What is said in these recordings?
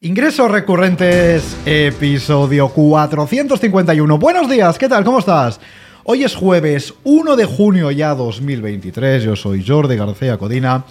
Ingresos recurrentes, episodio 451. Buenos días, ¿qué tal? ¿Cómo estás? Hoy es jueves 1 de junio ya 2023, yo soy Jordi García Codina.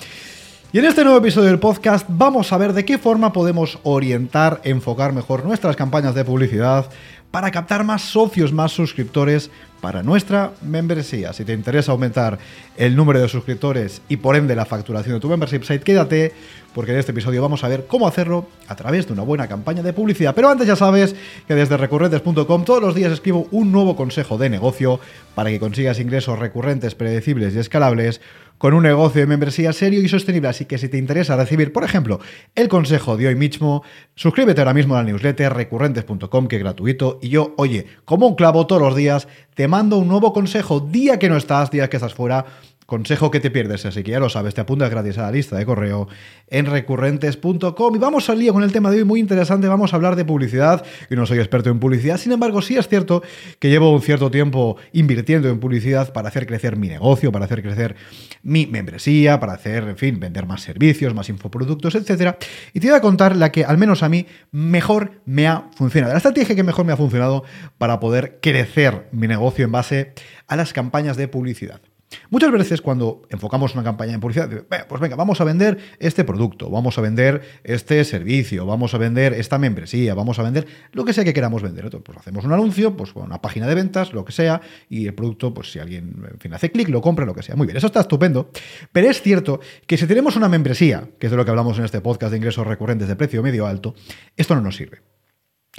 Y en este nuevo episodio del podcast vamos a ver de qué forma podemos orientar, enfocar mejor nuestras campañas de publicidad para captar más socios, más suscriptores para nuestra membresía. Si te interesa aumentar el número de suscriptores y por ende la facturación de tu membership site, quédate porque en este episodio vamos a ver cómo hacerlo a través de una buena campaña de publicidad. Pero antes ya sabes que desde recurrentes.com todos los días escribo un nuevo consejo de negocio para que consigas ingresos recurrentes, predecibles y escalables con un negocio de membresía serio y sostenible. Así que si te interesa recibir, por ejemplo, el consejo de hoy mismo, suscríbete ahora mismo a la newsletter recurrentes.com, que es gratuito. Y yo, oye, como un clavo todos los días, te mando un nuevo consejo día que no estás, día que estás fuera Consejo que te pierdes, así que ya lo sabes, te apuntas gratis a la lista de correo en recurrentes.com. Y vamos al lío con el tema de hoy, muy interesante. Vamos a hablar de publicidad. Yo no soy experto en publicidad, sin embargo, sí es cierto que llevo un cierto tiempo invirtiendo en publicidad para hacer crecer mi negocio, para hacer crecer mi membresía, para hacer, en fin, vender más servicios, más infoproductos, etc. Y te voy a contar la que al menos a mí mejor me ha funcionado. La estrategia que mejor me ha funcionado para poder crecer mi negocio en base a las campañas de publicidad. Muchas veces cuando enfocamos una campaña de publicidad, pues venga, vamos a vender este producto, vamos a vender este servicio, vamos a vender esta membresía, vamos a vender lo que sea que queramos vender. Entonces, pues hacemos un anuncio, pues una página de ventas, lo que sea, y el producto, pues si alguien, en hace clic, lo compra, lo que sea. Muy bien, eso está estupendo. Pero es cierto que si tenemos una membresía, que es de lo que hablamos en este podcast de ingresos recurrentes de precio medio alto, esto no nos sirve.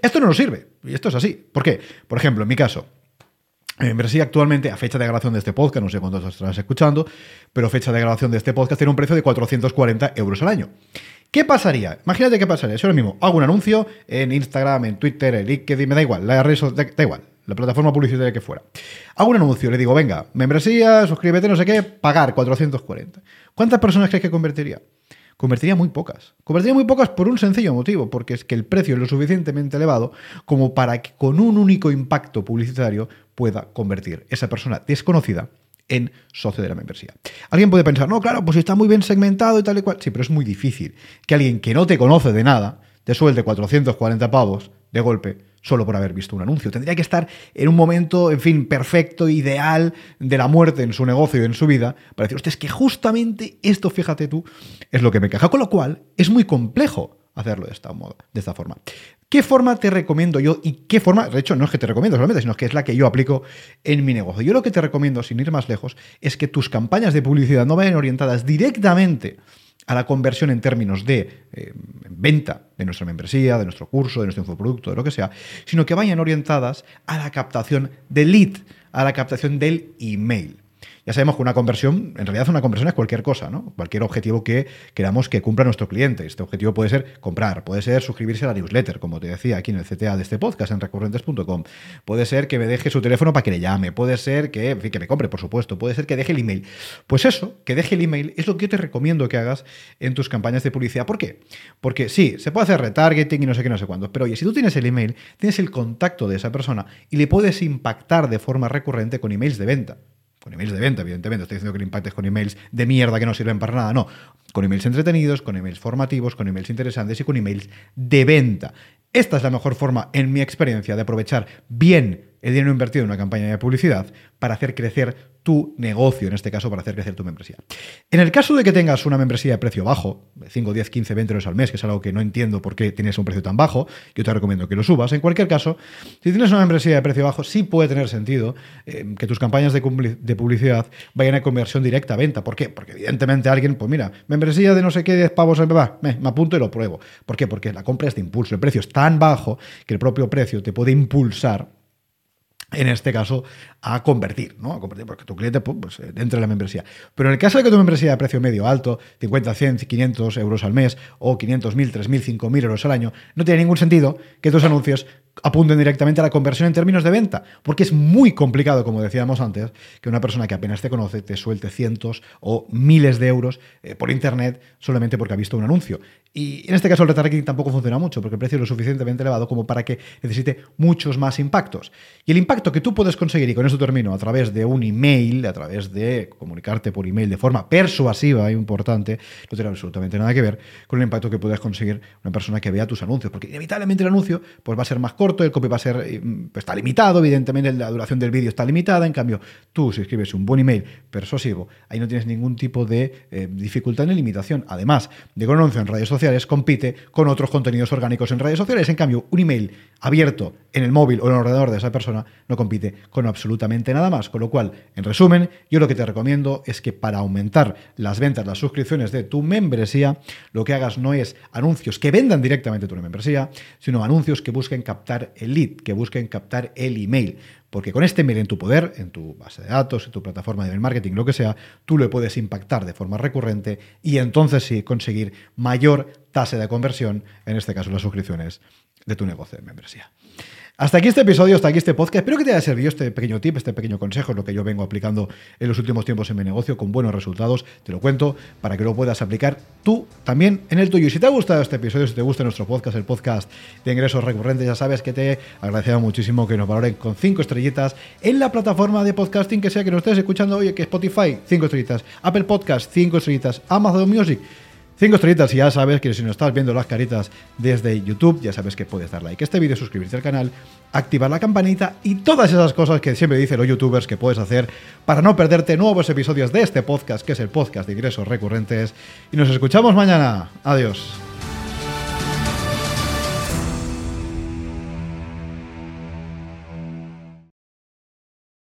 Esto no nos sirve. Y esto es así. ¿Por qué? Por ejemplo, en mi caso, membresía actualmente, a fecha de grabación de este podcast, no sé cuántos estás escuchando, pero fecha de grabación de este podcast tiene un precio de 440 euros al año. ¿Qué pasaría? Imagínate qué pasaría. Si ahora mismo hago un anuncio en Instagram, en Twitter, en LinkedIn, me da igual, la red da igual, la plataforma publicitaria que fuera. Hago un anuncio, le digo, venga, membresía, suscríbete, no sé qué, pagar 440. ¿Cuántas personas crees que convertiría? Convertiría muy pocas. Convertiría muy pocas por un sencillo motivo, porque es que el precio es lo suficientemente elevado como para que con un único impacto publicitario pueda convertir esa persona desconocida en socio de la membresía. Alguien puede pensar, no, claro, pues está muy bien segmentado y tal y cual. Sí, pero es muy difícil que alguien que no te conoce de nada te suelte 440 pavos de golpe solo por haber visto un anuncio. Tendría que estar en un momento, en fin, perfecto, ideal de la muerte en su negocio y en su vida, para decir, hostia, es que justamente esto, fíjate tú, es lo que me queja. Con lo cual, es muy complejo hacerlo de esta, moda, de esta forma. ¿Qué forma te recomiendo yo y qué forma, de hecho, no es que te recomiendo solamente, sino que es la que yo aplico en mi negocio? Yo lo que te recomiendo, sin ir más lejos, es que tus campañas de publicidad no vayan orientadas directamente a la conversión en términos de eh, venta de nuestra membresía, de nuestro curso, de nuestro infoproducto, de lo que sea, sino que vayan orientadas a la captación del lead, a la captación del email. Ya sabemos que una conversión, en realidad una conversión es cualquier cosa, ¿no? Cualquier objetivo que queramos que cumpla nuestro cliente. Este objetivo puede ser comprar, puede ser suscribirse a la newsletter, como te decía aquí en el CTA de este podcast, en recurrentes.com. Puede ser que me deje su teléfono para que le llame, puede ser que, que me compre, por supuesto, puede ser que deje el email. Pues eso, que deje el email, es lo que yo te recomiendo que hagas en tus campañas de publicidad. ¿Por qué? Porque sí, se puede hacer retargeting y no sé qué, no sé cuándo, pero oye, si tú tienes el email, tienes el contacto de esa persona y le puedes impactar de forma recurrente con emails de venta con emails de venta, evidentemente. Estoy diciendo que le impactes con emails de mierda que no sirven para nada. No, con emails entretenidos, con emails formativos, con emails interesantes y con emails de venta. Esta es la mejor forma, en mi experiencia, de aprovechar bien el dinero invertido en una campaña de publicidad para hacer crecer tu negocio, en este caso para hacer crecer tu membresía. En el caso de que tengas una membresía de precio bajo, 5, 10, 15, 20 euros al mes, que es algo que no entiendo por qué tienes un precio tan bajo, yo te recomiendo que lo subas. En cualquier caso, si tienes una membresía de precio bajo, sí puede tener sentido eh, que tus campañas de, publicidad vayan a conversión directa a venta. ¿Por qué? Porque evidentemente alguien, pues mira, membresía de no sé qué 10 pavos, va, me, me apunto y lo pruebo. ¿Por qué? Porque la compra es de impulso. El precio es tan bajo que el propio precio te puede impulsar en este caso, a convertir, ¿no? A convertir, porque tu cliente pues, eh, entre en la membresía. Pero en el caso de que tu membresía de precio medio alto, 50, 100, 500 euros al mes, o 500, 1000, 3000, 5000 euros al año, no tiene ningún sentido que tus anuncios apunten directamente a la conversión en términos de venta, porque es muy complicado, como decíamos antes, que una persona que apenas te conoce te suelte cientos o miles de euros eh, por internet solamente porque ha visto un anuncio. Y en este caso el retargeting tampoco funciona mucho, porque el precio es lo suficientemente elevado como para que necesite muchos más impactos. Y el impacto que tú puedes conseguir, y con eso termino, a través de un email, a través de comunicarte por email de forma persuasiva e importante, no tiene absolutamente nada que ver con el impacto que puedes conseguir una persona que vea tus anuncios, porque inevitablemente el anuncio pues, va a ser más corto, el copy va a ser, eh, pues, está limitado, evidentemente la duración del vídeo está limitada, en cambio tú si escribes un buen email persuasivo, ahí no tienes ningún tipo de eh, dificultad ni limitación. Además de anuncio en redes sociales, compite con otros contenidos orgánicos en redes sociales. En cambio, un email abierto en el móvil o en el ordenador de esa persona no compite con absolutamente nada más. Con lo cual, en resumen, yo lo que te recomiendo es que para aumentar las ventas, las suscripciones de tu membresía, lo que hagas no es anuncios que vendan directamente tu membresía, sino anuncios que busquen captar el lead, que busquen captar el email. Porque con este mail en tu poder, en tu base de datos, en tu plataforma de marketing, lo que sea, tú le puedes impactar de forma recurrente y entonces sí conseguir mayor tasa de conversión, en este caso las suscripciones de tu negocio de membresía. Hasta aquí este episodio, hasta aquí este podcast. Espero que te haya servido este pequeño tip, este pequeño consejo, lo que yo vengo aplicando en los últimos tiempos en mi negocio con buenos resultados. Te lo cuento para que lo puedas aplicar tú también en el tuyo. Y si te ha gustado este episodio, si te gusta nuestro podcast, el podcast de ingresos recurrentes, ya sabes que te agradecería muchísimo que nos valoren con cinco estrellitas en la plataforma de podcasting que sea que nos estés escuchando hoy, que Spotify, cinco estrellitas, Apple Podcast, cinco estrellitas, Amazon Music. Cinco estrellitas y ya sabes que si no estás viendo las caritas desde YouTube, ya sabes que puedes dar like a este vídeo, suscribirte al canal, activar la campanita y todas esas cosas que siempre dicen los youtubers que puedes hacer para no perderte nuevos episodios de este podcast, que es el podcast de ingresos recurrentes. Y nos escuchamos mañana. Adiós.